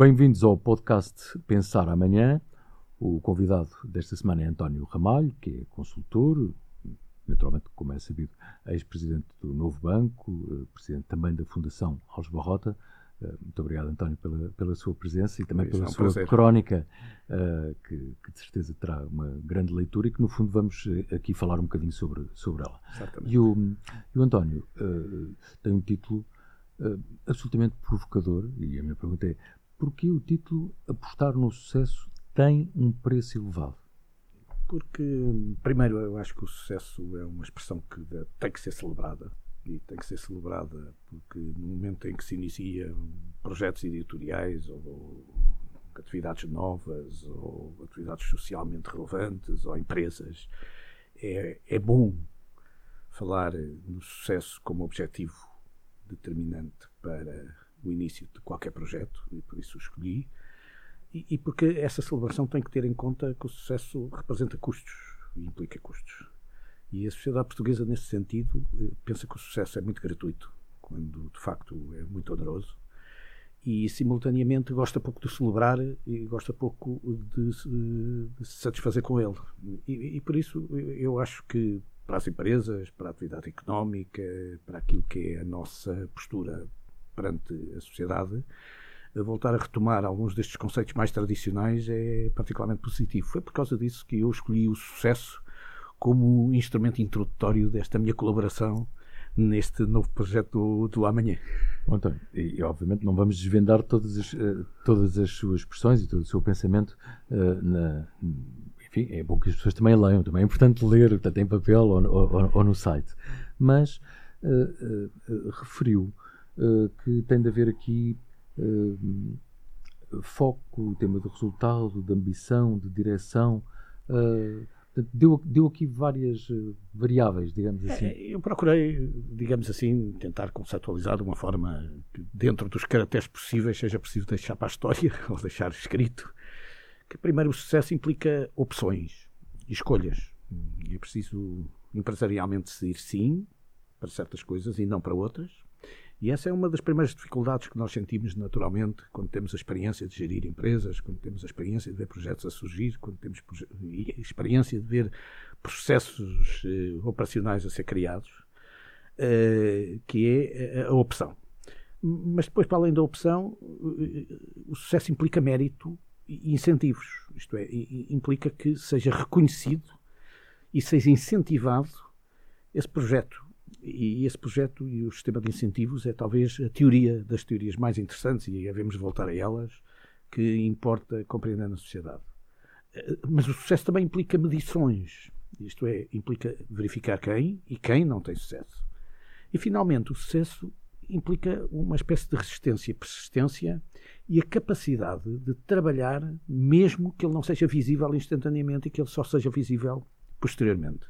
Bem-vindos ao podcast Pensar Amanhã. O convidado desta semana é António Ramalho, que é consultor, naturalmente, como é sabido, ex-presidente do Novo Banco, eh, presidente também da Fundação Alves Barrota. Eh, muito obrigado, António, pela, pela sua presença e também pela é um sua prazer. crónica, uh, que, que, de certeza terá uma grande leitura e que, no fundo, vamos aqui falar um bocadinho sobre, sobre ela. Exatamente. E o, e o António tem um título absolutamente provocador, e a minha pergunta é: porquê o título Apostar no Sucesso tem um preço elevado? Porque, primeiro, eu acho que o sucesso é uma expressão que tem que ser celebrada. E tem que ser celebrada porque, no momento em que se inicia projetos editoriais ou atividades novas ou atividades socialmente relevantes ou empresas, é, é bom falar no sucesso como objetivo determinante para o início de qualquer projeto, e por isso o escolhi, e, e, porque essa celebração tem que ter em conta que o sucesso representa custos e implica custos. E a sociedade portuguesa, nesse sentido, eh, pensa que o sucesso é muito gratuito, quando de facto é muito oneroso, e simultaneamente gosta pouco de celebrar e gosta pouco de, se satisfazer com ele. E, e por isso eu acho que para as empresas, para a atividade económica, para aquilo que é a nossa postura perante a sociedade, voltar a retomar alguns destes conceitos mais tradicionais é particularmente positivo. Foi por causa disso que eu escolhi o sucesso como instrumento introdutório desta minha colaboração neste novo projeto do, Amanhã. Bom, António, e obviamente não vamos desvendar todas as, eh, todas as suas expressões e todo o seu pensamento uh, na, enfim, é bom que as pessoas também leiam, também é importante ler, tanto em papel ou, ou, ou no site. Mas uh, uh, referiu que tem de haver aqui foco, tema de resultado, de ambição, de direção. deu, deu aqui várias variáveis, digamos assim. É, eu procurei, digamos assim, tentar conceptualizar de uma forma dentro dos caracteres possíveis, seja possível deixar para a história ou deixar escrito que primeiro o sucesso implica opções, escolhas. É preciso empresarialmente decidir sim para certas coisas e não para outras. E essa é uma das primeiras dificuldades que nós sentimos naturalmente quando temos a experiência de gerir empresas, quando temos a experiência de ver projetos a surgir, quando temos a experiência de ver processos eh, operacionais a ser criados, eh, que é a opção. Mas depois, para além da opção, eh, o sucesso implica mérito incentivos. Isto é, implica que seja reconhecido e seja incentivado esse projeto. E esse projeto e o sistema de incentivos é talvez a teoria das teorias mais interessantes, e devemos voltar a elas, que importa compreender na sociedade. Eh, mas o sucesso também implica medições. Isto é, implica verificar quem e quem não tem sucesso. E, finalmente, o sucesso implica uma espécie de resistência, persistência e a capacidade de trabalhar mesmo que ele não seja visível instantaneamente e que ele só seja visível posteriormente.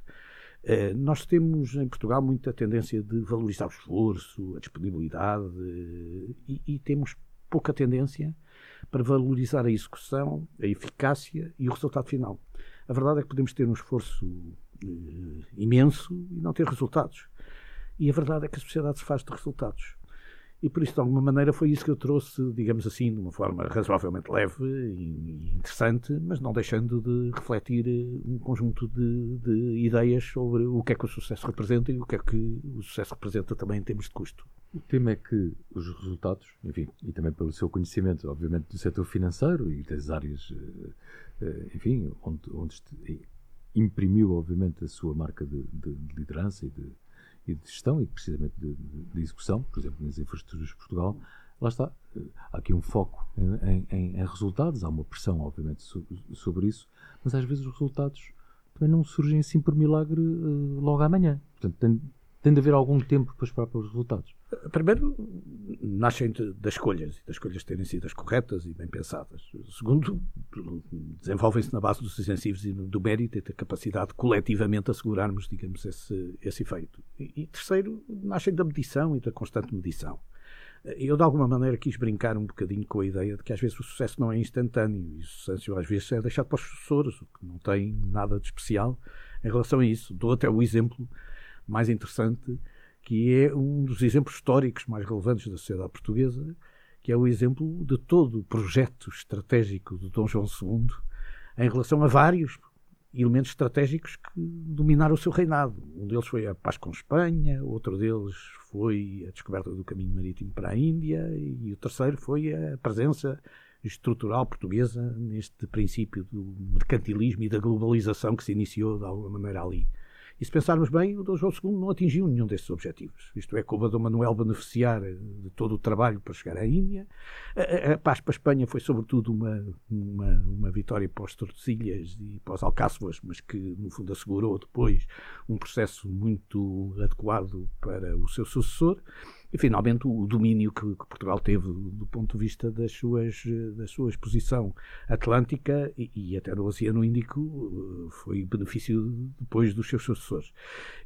Uh, nós temos em Portugal muita tendência de valorizar o esforço, a disponibilidade e, e, temos pouca tendência para valorizar a execução, a eficácia e o resultado final. A verdade é que podemos ter um esforço uh, imenso e não ter resultados. E a verdade é que a sociedade se faz de resultados. E por isso, de alguma maneira, foi isso que eu trouxe, digamos assim, de uma forma razoavelmente leve e interessante, mas não deixando de refletir eh, um conjunto de, de, ideias sobre o que é que o sucesso representa e o que é que o sucesso representa também em termos de custo. O tema é que os resultados, enfim, e também pelo seu conhecimento, obviamente, do setor financeiro e das áreas, eh, eh, enfim, onde, onde imprimiu, obviamente, a sua marca de, de liderança e de e de gestão e precisamente de, de, execução, por exemplo, nas infraestruturas de Portugal, lá está. Há aqui um foco em, em, em resultados, há uma pressão, obviamente, sobre isso, mas às vezes os resultados também não surgem assim por milagre uh, logo amanhã. Portanto, tem, tem de haver algum tempo para esperar pelos resultados. Primeiro, nascem das escolhas, das escolhas terem sido as corretas e bem pensadas. Segundo, desenvolvem-se na base dos extensivos e do mérito e da capacidade de coletivamente assegurarmos, digamos, esse, esse efeito. E, e terceiro, nascem da medição e da constante medição. Eu, de alguma maneira, quis brincar um bocadinho com a ideia de que às vezes o sucesso não é instantâneo e o sucesso às vezes é deixado para os sucessores, o que não tem nada de especial em relação a isso. Dou até o exemplo mais interessante que é um dos exemplos históricos mais relevantes da sociedade portuguesa, que é o exemplo de todo o projeto estratégico de Dom João II em relação a vários elementos estratégicos que dominaram o seu reinado. Um deles foi a paz com Espanha, outro deles foi a descoberta do caminho marítimo para a Índia e o terceiro foi a presença estrutural portuguesa neste princípio do mercantilismo e da globalização que se iniciou de alguma maneira ali. E se pensarmos bem, o Dom João II não atingiu nenhum destes objetivos. Isto é, coube a Dom Manuel beneficiar de todo o trabalho para chegar à Índia. A, a, a paz para a Espanha foi, sobretudo, uma, uma, uma vitória para os Tordesilhas e para os Alcáçovas, mas que, no fundo, assegurou depois um processo muito adequado para o seu sucessor e finalmente o domínio que, que, Portugal teve do ponto de vista das suas, da sua exposição atlântica e, e até no Oceano Índico eh, foi benefício depois dos seus sucessores.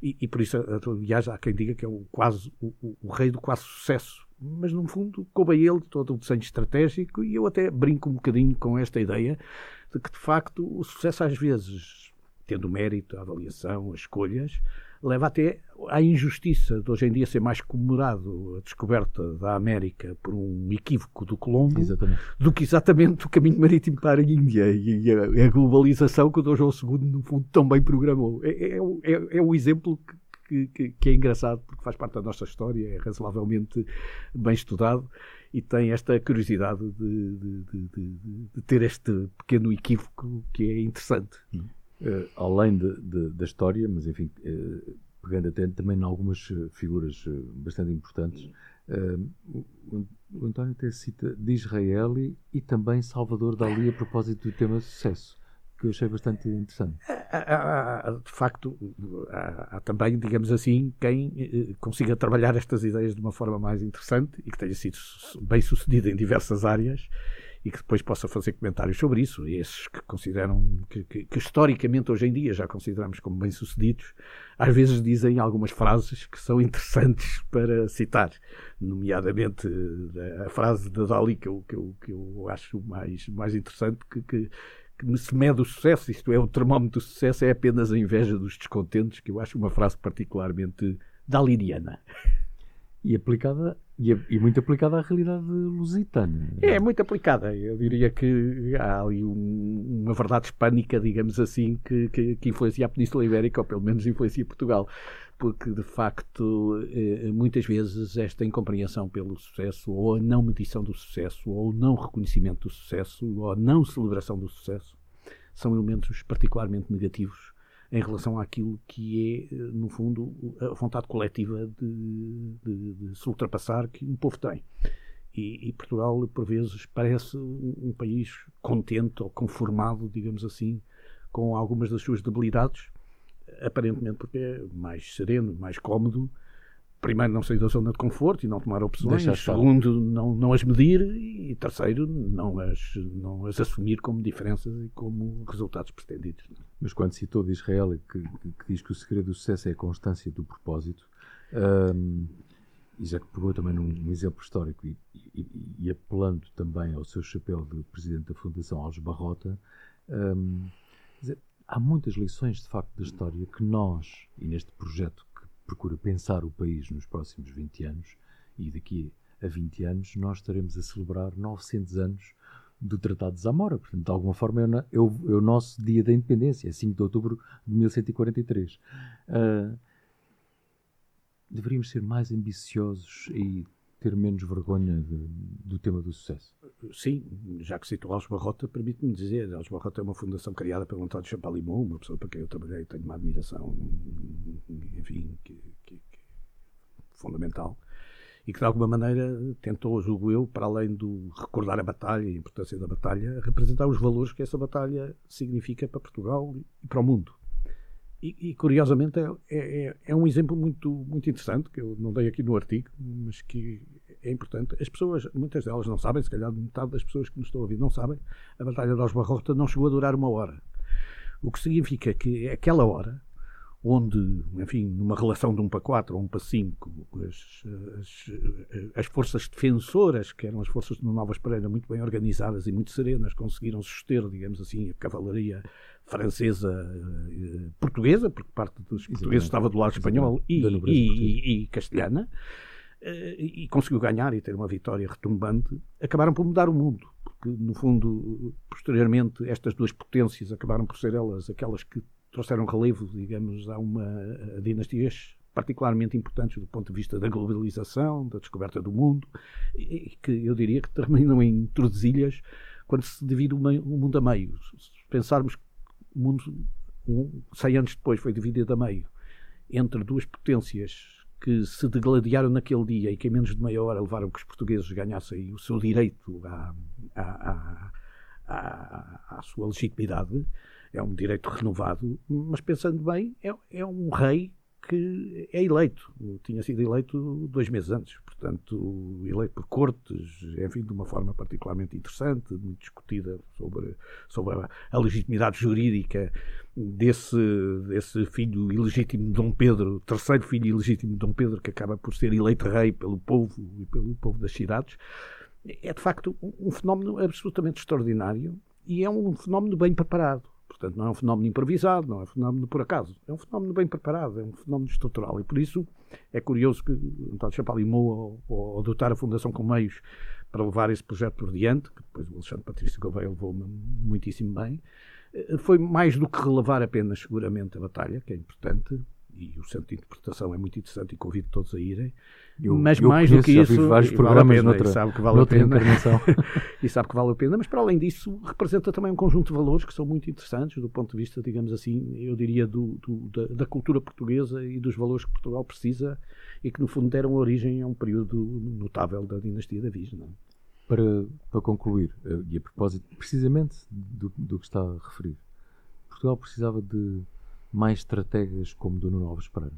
E, e por isso, aliás, há quem diga que é o, quase, o, o rei do quase sucesso mas no fundo coube a ele todo o desenho estratégico e eu até brinco um bocadinho com esta ideia de que de facto o sucesso às vezes, tendo mérito, a avaliação, as escolhas, leva até à injustiça de hoje em dia ser mais comemorado a descoberta da América por um equívoco do Colombo exatamente. do que exatamente o caminho marítimo para a Índia e a, a globalização que o Dom João II, no fundo, tão bem programou. É, é, é, é o exemplo que, que, que, é engraçado porque faz parte da nossa história, é razoavelmente bem estudado e tem esta curiosidade de, de, de, de ter este pequeno equívoco que é interessante. Uh, além de, de, da história, mas enfim, uh, pegando até também em algumas eh, figuras uh, bastante importantes, o, o, António até cita de Israel e também Salvador Dali a propósito do tema sucesso, que eu achei bastante interessante. de facto, há, há, também, digamos assim, quem consiga trabalhar estas ideias de uma forma mais interessante e que tenha sido bem sucedido em diversas áreas e que depois possa fazer comentários sobre isso. Esses que consideram, que, que, que, historicamente hoje em dia já consideramos como bem-sucedidos, às vezes dizem algumas frases que são interessantes para citar, nomeadamente eh, a frase da Dali, que eu, que eu, que eu acho mais, mais interessante, que, que que se mede o sucesso, isto é, o termómetro do sucesso é apenas a inveja dos descontentes, que eu acho uma frase particularmente daliniana e aplicada e, e, muito aplicada à realidade lusitana. É, muito aplicada. Eu diria que há ali um, uma verdade hispânica, digamos assim, que, que, que, influencia a Península Ibérica, ou pelo menos influencia Portugal. Porque, de facto, eh, muitas vezes esta incompreensão pelo sucesso, ou a não medição do sucesso, ou o não reconhecimento do sucesso, ou a não celebração do sucesso, são elementos particularmente negativos em relação àquilo que é, no fundo, a vontade coletiva de, de, de se ultrapassar que um povo tem. E, e, Portugal, por vezes, parece um país contente ou conformado, digamos assim, com algumas das suas debilidades, aparentemente porque é mais sereno, mais cómodo, primeiro, não sair da zona de conforto e não tomar opções. Segundo, não, não as medir. E terceiro, não as, não as assumir como diferenças e como resultados pretendidos. Mas quando citou de Israel, que, que, que diz que o segredo do sucesso é a constância do propósito, um, e já que pegou também num, num exemplo histórico e, e, e, apelando também ao seu chapéu de presidente da Fundação Alves Barrota, um, dizer, há muitas lições de facto da história que nós, e neste projeto procura pensar o país nos próximos 20 anos, e daqui a 20 anos nós estaremos a celebrar 900 anos do Tratado de Zamora. Portanto, de alguma forma, é, o, nosso dia da independência, é 5 de outubro de 1143. Uh, ah, deveríamos ser mais ambiciosos e ter menos vergonha de, do tema do sucesso. Sim, já que citou Alves Barrota, permite-me dizer, Alves Barrota é uma fundação criada pelo António Champalimau, uma pessoa para quem eu trabalhei e tenho uma admiração, enfim, que, fundamental, e que de alguma maneira tentou, julgo eu, para além do recordar a batalha e a importância da batalha, representar os valores que essa batalha significa para Portugal e para o mundo. E, e, curiosamente é, é, é, um exemplo muito, muito interessante, que eu não dei aqui no artigo, mas que é importante. As pessoas, muitas delas não sabem, se calhar metade das pessoas que nos estão a ouvir não sabem, a Batalha de Osbarrota não chegou a durar uma hora. O que significa que aquela hora, onde, enfim, numa relação de 1 para 4 ou 1 para 5, as, as, as, forças defensoras, que eram as forças de Nova Esperança, muito bem organizadas e muito serenas, conseguiram suster, digamos assim, a cavalaria francesa, eh, portuguesa, porque parte dos portugueses estava do lado espanhol, e, e, e, e castelhana, e conseguiu ganhar e ter uma vitória retumbante, acabaram por mudar o mundo. Porque, no fundo, posteriormente, estas duas potências acabaram por ser elas aquelas que trouxeram relevo, digamos, a uma a dinastias particularmente importantes do ponto de vista da globalização, da descoberta do mundo, e que eu diria que terminam em tordesilhas quando se divide o, meio, o mundo a meio. Se pensarmos que o mundo, um, 100 anos depois, foi dividido a meio entre duas potências que se degladiaram naquele dia e que em menos de meia hora levaram que os portugueses ganhassem o seu direito à, à, à, à sua legitimidade, é um direito renovado, mas pensando bem, é, é um rei que é eleito. Tinha sido eleito dois meses antes, portanto, eleito por cortes, enfim, de uma forma particularmente interessante, muito discutida sobre, sobre a, a legitimidade jurídica desse, desse filho ilegítimo de Dom Pedro, terceiro filho ilegítimo de Dom Pedro, que acaba por ser eleito rei pelo povo e pelo povo das cidades. É, de facto, um fenómeno absolutamente extraordinário e é um fenómeno bem preparado Portanto, não é um fenómeno improvisado, não é um fenómeno por acaso. É um fenómeno bem preparado, é um fenómeno estrutural. E por isso é curioso que António Champalimou, ao, ao adotar a Fundação com meios para levar esse projeto por diante, que depois o Alexandre Patrício Gouveia levou muitíssimo bem, eh, foi mais do que relevar apenas, seguramente, a batalha, que é importante, e o centro de interpretação é muito interessante e convido todos a irem. Eu, mas eu mais do que isso, vários programas vale pena, sabe que vale a pena. e sabe que vale a pena, mas para além disso, representa também um conjunto de valores que são muito interessantes do ponto de vista, digamos assim, eu diria, do, do da, da, cultura portuguesa e dos valores que Portugal precisa e que, no fundo, deram origem a um período notável da dinastia da Viz. Não? É? Para, para concluir, eh, e a propósito precisamente do, do que está a referir, Portugal precisava de mais estrategas como Nuno Alves Pereira.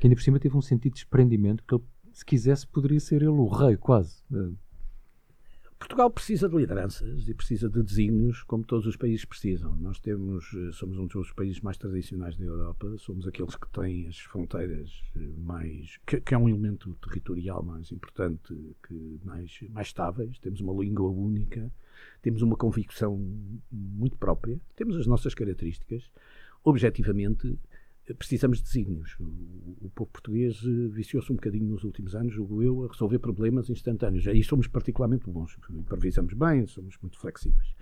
Que ainda por cima teve um sentido de desprendimento que ele, se quisesse, poderia ser ele o rei, quase. Portugal precisa de lideranças e precisa de desígnios, como todos os países precisam. Nós temos, somos um dos países mais tradicionais da Europa, somos aqueles que têm as fronteiras mais. que, que é um elemento territorial mais importante, que mais, mais estáveis, temos uma língua única, temos uma convicção muito própria, temos as nossas características objetivamente, precisamos de desígnios. O, povo português eh, viciou-se um bocadinho nos últimos anos, julgo eu, a resolver problemas instantâneos. Aí somos particularmente bons, improvisamos bem, somos muito flexíveis.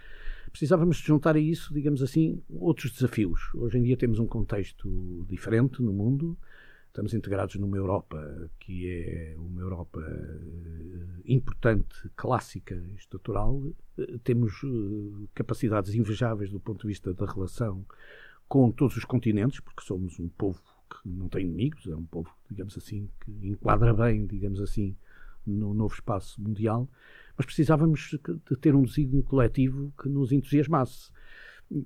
Precisávamos juntar a isso, digamos assim, outros desafios. Hoje em dia temos um contexto diferente no mundo, estamos integrados numa Europa que é uma Europa eh, importante, clássica, estrutural, eh, temos capacidades invejáveis do ponto de vista da relação com todos os continentes, porque somos um povo que não tem inimigos, é um povo, digamos assim, que enquadra bem, digamos assim, no novo espaço mundial, mas precisávamos de ter um desígnio coletivo que nos entusiasmasse.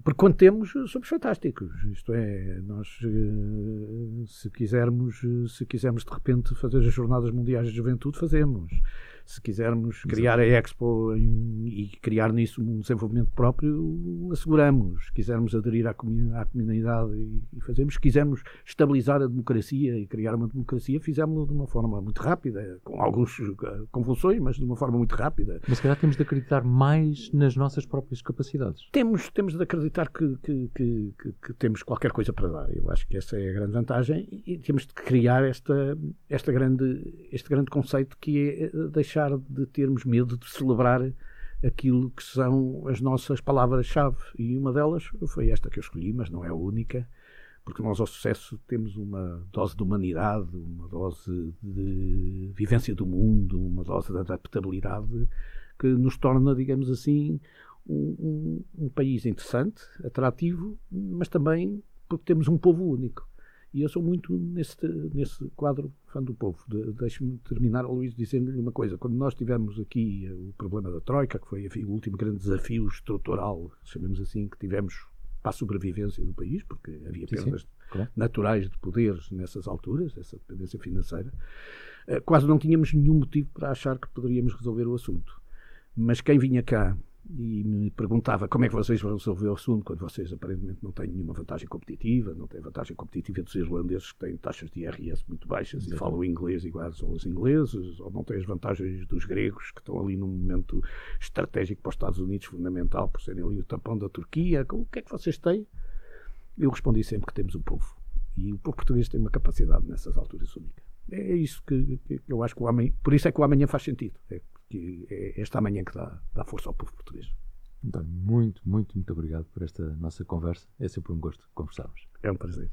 Porque quando temos, somos fantásticos. Isto é, nós, eh, se quisermos, se quisermos de repente fazer as Jornadas Mundiais de Juventude, fazemos se quisermos criar a Expo e criar nisso um desenvolvimento próprio, asseguramos. Se quisermos aderir à, à comunidade e, fazemos. Se quisermos estabilizar a democracia e criar uma democracia, fizemos-lo de uma forma muito rápida, com algumas convulsões, mas de uma forma muito rápida. Mas se calhar temos de acreditar mais nas nossas próprias capacidades. Temos, temos de acreditar que, que, que, que, temos qualquer coisa para dar. Eu acho que essa é a grande vantagem e temos de criar esta, esta grande, este grande conceito que é eh, deixar deixar de termos medo de celebrar aquilo que são as nossas palavras-chave. E uma delas foi esta que eu escolhi, mas não é a única, porque nós ao sucesso temos uma dose de humanidade, uma dose de vivência do mundo, uma dose de adaptabilidade que nos torna, digamos assim, um, um, um país interessante, atrativo, mas também porque temos um povo único. E eu sou muito nesse, nesse quadro fã do povo. De, Deixe-me terminar, Luís, dizendo-lhe uma coisa. Quando nós tivemos aqui eh, o problema da Troika, que foi enfim, o último grande desafio estrutural, chamemos assim, que tivemos para a sobrevivência do país, porque havia perdas sim, claro. naturais de poderes nessas alturas, essa dependência financeira, eh, quase não tínhamos nenhum motivo para achar que poderíamos resolver o assunto. Mas quem vinha cá e me perguntava como é que vocês vão resolver o assunto quando vocês aparentemente não têm nenhuma vantagem competitiva, não têm vantagem competitiva dos irlandeses que têm taxas de IRS muito baixas Exato. e falam inglês iguais aos ingleses, ou não têm as vantagens dos gregos que estão ali num momento estratégico para os Estados Unidos fundamental por serem ali o tampão da Turquia, o que é que vocês têm? Eu respondi sempre que temos um povo e o povo português tem uma capacidade nessas alturas única. É isso que, que eu acho que o amanhã. Por isso é que o amanhã faz sentido. É, que é esta amanhã que dá, dá força ao povo português. António, muito, muito, muito obrigado por esta nossa conversa. É sempre um gosto conversarmos. É um prazer.